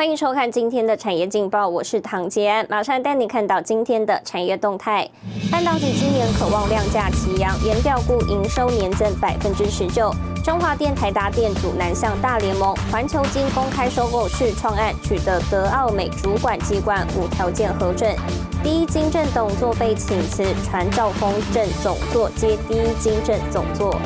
欢迎收看今天的产业劲报，我是唐杰安，马上带你看到今天的产业动态。半导体今年渴望量价齐扬，研调估营收年增百分之十九。中华电、台达电组南向大联盟，环球金公开收购是创案，取得德奥美主管机关无条件核准。第一金正董座被请辞，传兆丰正总座接第一金正总座。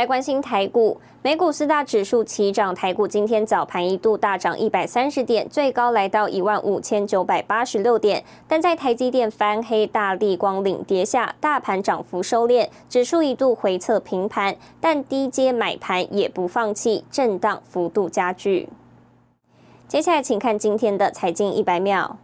来关心台股，美股四大指数齐涨，台股今天早盘一度大涨一百三十点，最高来到一万五千九百八十六点。但在台积电翻黑、大力光领跌下，大盘涨幅收敛，指数一度回测平盘，但低阶买盘也不放弃，震荡幅度加剧。接下来，请看今天的财经一百秒。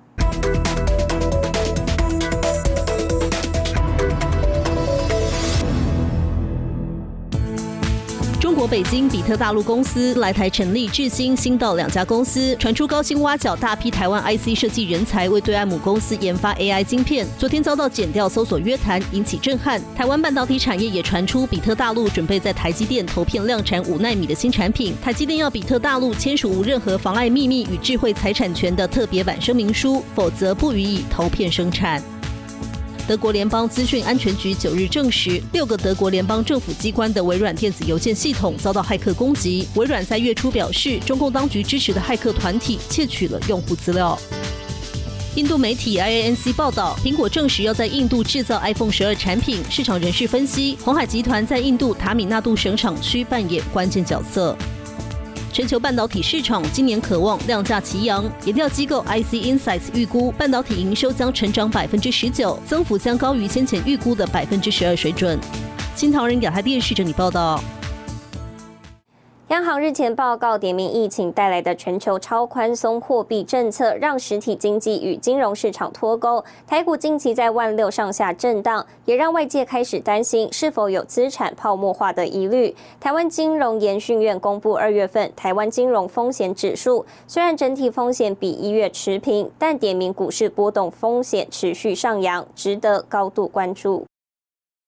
国北京比特大陆公司来台成立智新、新道两家公司，传出高薪挖角大批台湾 IC 设计人才，为对岸母公司研发 AI 晶片。昨天遭到减掉搜索约谈，引起震撼。台湾半导体产业也传出，比特大陆准备在台积电投片量产五纳米的新产品，台积电要比特大陆签署无任何妨碍秘密与智慧财产权的特别版声明书，否则不予以投片生产。德国联邦资讯安全局九日证实，六个德国联邦政府机关的微软电子邮件系统遭到骇客攻击。微软在月初表示，中共当局支持的骇客团体窃取了用户资料。印度媒体 IANC 报道，苹果证实要在印度制造 iPhone 十二产品。市场人士分析，红海集团在印度塔米纳杜省厂区扮演关键角色。全球半导体市场今年渴望量价齐扬，研调机构 IC Insights 预估半导体营收将成长百分之十九，增幅将高于先前预估的百分之十二水准。新唐人亚太电视整理报道。央行日前报告，点名疫情带来的全球超宽松货币政策，让实体经济与金融市场脱钩。台股近期在万六上下震荡，也让外界开始担心是否有资产泡沫化的疑虑。台湾金融研训院公布二月份台湾金融风险指数，虽然整体风险比一月持平，但点名股市波动风险持续上扬，值得高度关注。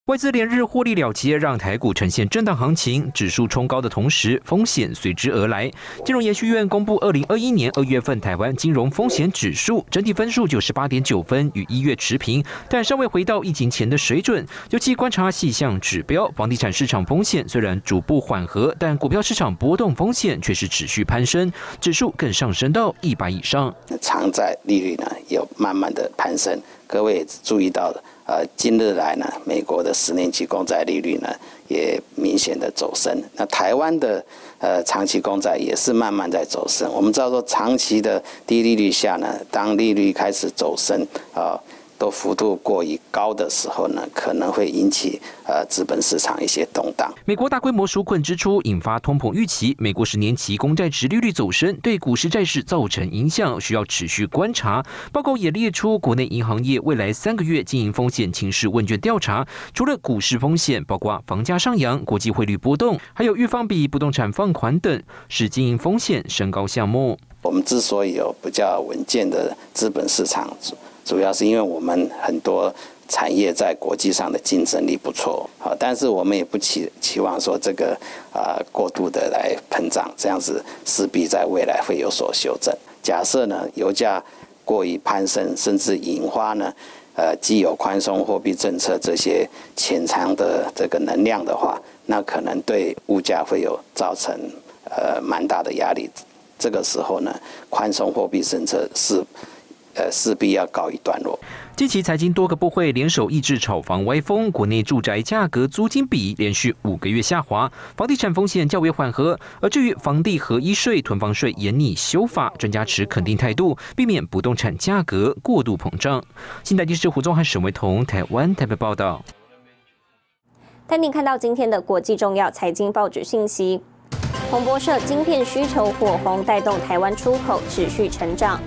外资连日获利了结，让台股呈现震荡行情，指数冲高的同时，风险随之而来。金融研究院公布二零二一年二月份台湾金融风险指数，整体分数九十八点九分，与一月持平，但尚未回到疫情前的水准。尤其观察细项指标，房地产市场风险虽然逐步缓和，但股票市场波动风险却是持续攀升，指数更上升到一百以上。长债利率呢，有慢慢的攀升，各位注意到了。呃，近日来呢，美国的十年期公债利率呢也明显的走升，那台湾的呃长期公债也是慢慢在走升。我们知道说，长期的低利率下呢，当利率开始走升啊。都幅度过于高的时候呢，可能会引起呃资本市场一些动荡。美国大规模纾困支出引发通膨预期，美国十年期公债值利率走升，对股市债市造成影响，需要持续观察。报告也列出国内银行业未来三个月经营风险情势问卷调查，除了股市风险，包括房价上扬、国际汇率波动，还有预放比不动产放款等，是经营风险升高项目。我们之所以有比较稳健的资本市场。主要是因为我们很多产业在国际上的竞争力不错，好，但是我们也不期期望说这个啊过度的来膨胀，这样子势必在未来会有所修正。假设呢油价过于攀升，甚至引发呢呃既有宽松货币政策这些潜藏的这个能量的话，那可能对物价会有造成呃蛮大的压力。这个时候呢，宽松货币政策是。呃，势必要告一段落。近期财经多个部会联手抑制炒房歪风，国内住宅价格租金比连续五个月下滑，房地产风险较为缓和。而至于房地合一税、囤房税严拟修法，专家持肯定态度，避免不动产价格过度膨胀。新台电视胡宗汉、沈维彤，台湾台北报道。带您看到今天的国际重要财经报纸信息：彭博社，晶片需求火红，带动台湾出口持续成长。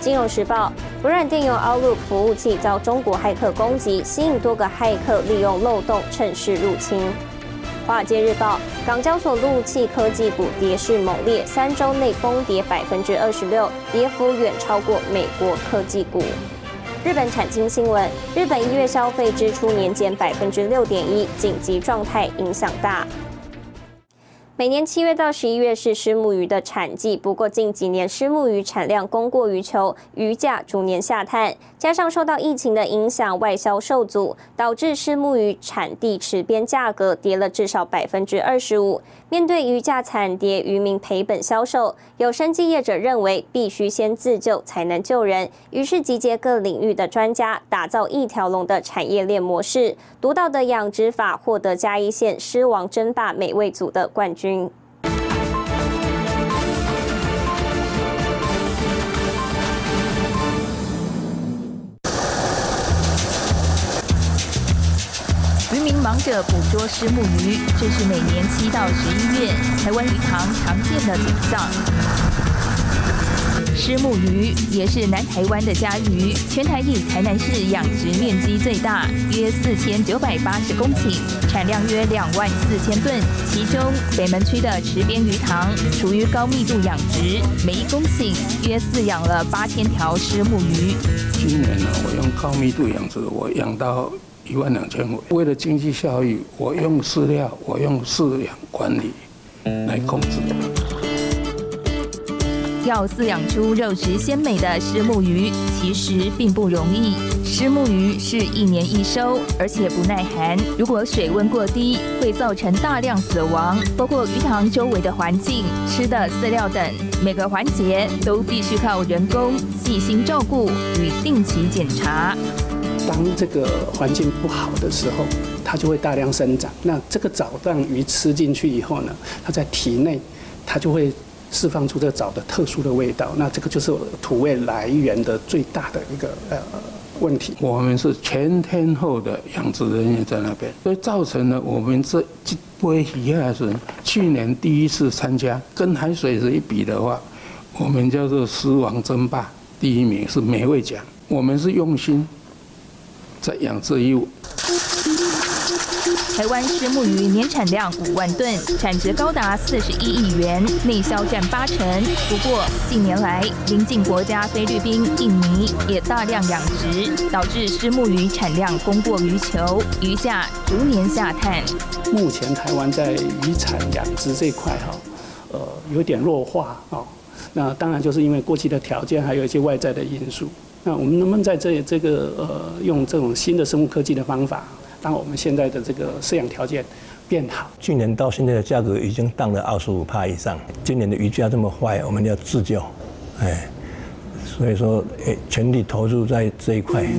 金融时报，微软电邮 Outlook 服务器遭中国骇客攻击，吸引多个骇客利用漏洞趁势入侵。华尔街日报，港交所陆气科技股跌势猛烈，三周内崩跌百分之二十六，跌幅远超过美国科技股。日本产经新闻，日本一月消费支出年减百分之六点一，紧急状态影响大。每年七月到十一月是虱目鱼的产季，不过近几年虱目鱼产量供过于求，鱼价逐年下探，加上受到疫情的影响，外销受阻，导致虱目鱼产地池边价格跌了至少百分之二十五。面对鱼价惨跌，渔民赔本销售，有生计业者认为必须先自救才能救人，于是集结各领域的专家，打造一条龙的产业链模式。独到的养殖法获得嘉义县狮王争霸美味组的冠军。渔民忙着捕捉石目鱼，这是每年七到十一月台湾鱼塘常见的景象。虱目鱼也是南台湾的家鱼，全台以台南市养殖面积最大，约四千九百八十公顷，产量约两万四千吨。其中北门区的池边鱼塘属于高密度养殖，每一公顷约饲养了八千条虱目鱼。今年呢，我用高密度养殖，我养到。一万两千尾，为了经济效益，我用饲料，我用饲养管理来控制。要饲养出肉质鲜美的虱目鱼，其实并不容易。虱目鱼是一年一收，而且不耐寒。如果水温过低，会造成大量死亡。包括鱼塘周围的环境、吃的饲料等，每个环节都必须靠人工细心照顾与定期检查。当这个环境不好的时候，它就会大量生长。那这个藻让鱼吃进去以后呢，它在体内，它就会释放出这个藻的特殊的味道。那这个就是土味来源的最大的一个呃问题。我们是全天候的养殖人员在那边，所以造成了我们这这波鱼还是去年第一次参加，跟海水是一比的话，我们叫做狮王争霸，第一名是美味奖。我们是用心。在养殖业务。台湾虱目鱼年产量五万吨，产值高达四十一亿元，内销占八成。不过近年来，邻近国家菲律宾、印尼也大量养殖，导致虱目鱼产量供过于求，鱼价逐年下探。目前台湾在渔产养殖这块哈，呃，有点弱化啊。那当然就是因为过去的条件，还有一些外在的因素。那我们能不能在这这个呃用这种新的生物科技的方法，让我们现在的这个饲养条件变好？去年到现在的价格已经降了二十五帕以上，今年的鱼价这么坏，我们要自救，哎。所以说，诶，全力投入在这一块。面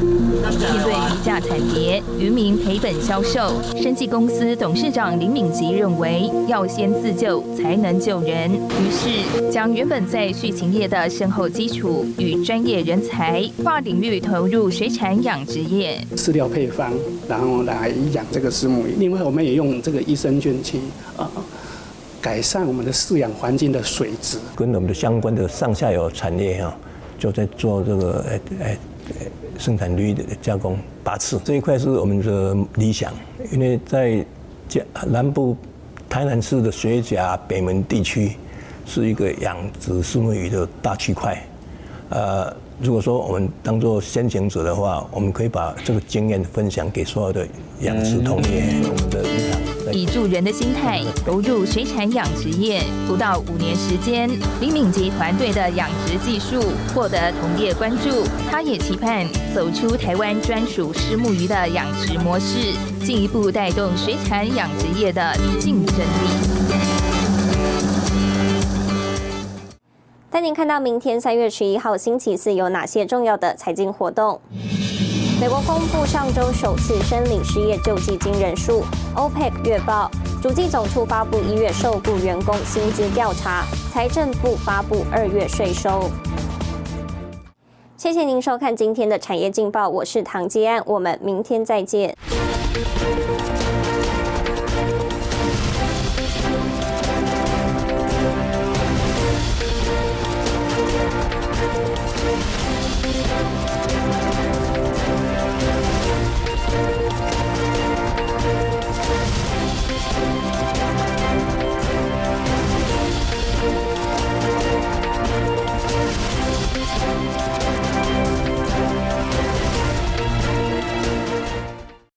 对鱼价惨跌，渔民赔本销售，生技公司董事长林敏吉认为，要先自救才能救人。于是，将原本在畜禽业的深厚基础与专业人才，跨领域投入水产养殖业。饲料配方，然后来养这个丝木鱼。另外，我们也用这个益生菌去啊，改善我们的饲养环境的水质。跟我们的相关的上下游产业哈。就在做这个诶诶生产率的加工拔刺这一块是我们的理想，因为在南部台南市的水甲北门地区是一个养殖石目鱼的大区块，呃，如果说我们当做先行者的话，我们可以把这个经验分享给所有的养殖同业，我们的。以助人的心态投入水产养殖业，不到五年时间，林敏杰团队的养殖技术获得同业关注。他也期盼走出台湾专属虱目鱼的养殖模式，进一步带动水产养殖业的竞争力。带您看到明天三月十一号星期四有哪些重要的财经活动。美国公布上周首次申领失业救济金人数。OPEC 月报，主计总处发布一月受雇员工薪资调查。财政部发布二月税收。谢谢您收看今天的产业劲报，我是唐吉安，我们明天再见。